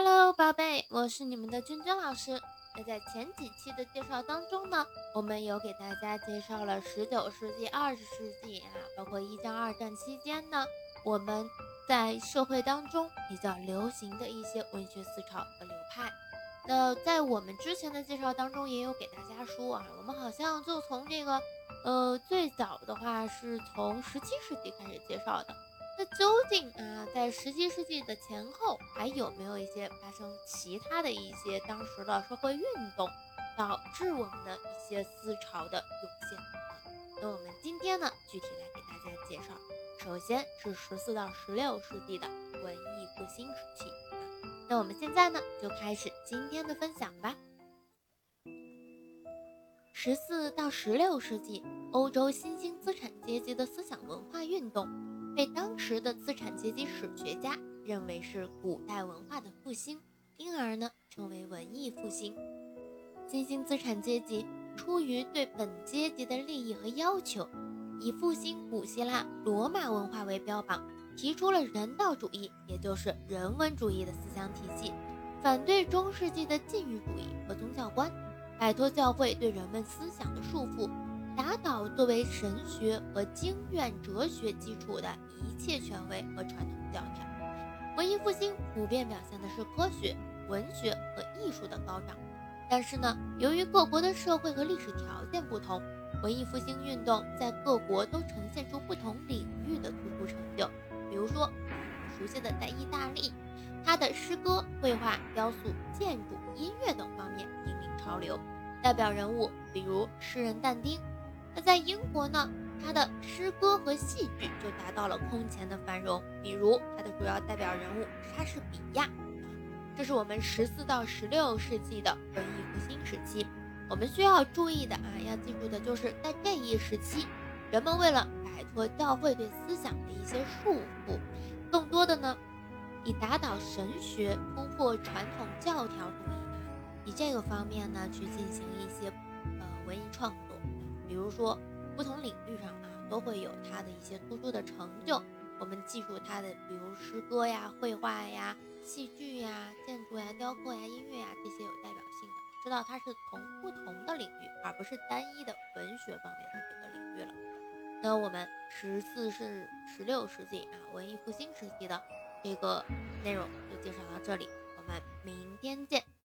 Hello，宝贝，我是你们的君君老师。那在前几期的介绍当中呢，我们有给大家介绍了十九世纪、二十世纪啊，包括一战、二战期间呢，我们在社会当中比较流行的一些文学思潮和流派。那在我们之前的介绍当中，也有给大家说啊，我们好像就从这个，呃，最早的话是从十七世纪开始介绍的。那究竟啊，在十七世纪的前后，还有没有一些发生其他的一些当时的社会运动，导致我们的一些思潮的涌现？那我们今天呢，具体来给大家介绍。首先是十四到十六世纪的文艺复兴时期。那我们现在呢，就开始今天的分享吧。十四到十六世纪，欧洲新兴资产阶级的思想文化运动。被当时的资产阶级史学家认为是古代文化的复兴，因而呢称为文艺复兴。新兴资产阶级出于对本阶级的利益和要求，以复兴古希腊、罗马文化为标榜，提出了人道主义，也就是人文主义的思想体系，反对中世纪的禁欲主义和宗教观，摆脱教会对人们思想的束缚。打倒作为神学和经院哲学基础的一切权威和传统教条。文艺复兴普遍表现的是科学、文学和艺术的高涨。但是呢，由于各国的社会和历史条件不同，文艺复兴运动在各国都呈现出不同领域的突出成就。比如说，我们熟悉的在意大利，他的诗歌、绘画、雕塑、建筑、音乐等方面引领潮流，代表人物比如诗人但丁。那在英国呢，他的诗歌和戏剧就达到了空前的繁荣。比如他的主要代表人物莎士比亚，这是我们十四到十六世纪的文艺复兴时期。我们需要注意的啊，要记住的就是在这一时期，人们为了摆脱教会对思想的一些束缚，更多的呢，以打倒神学、突破传统教条主义，以这个方面呢去进行一些呃文艺创作。比如说，不同领域上啊，都会有他的一些突出的成就。我们记住他的，比如诗歌呀、绘画呀、戏剧呀、建筑呀、雕刻呀、音乐呀这些有代表性的，知道他是从不同的领域，而不是单一的文学方面的这个领域了。那我们十四世、十六世纪啊，文艺复兴时期的这个内容就介绍到这里，我们明天见。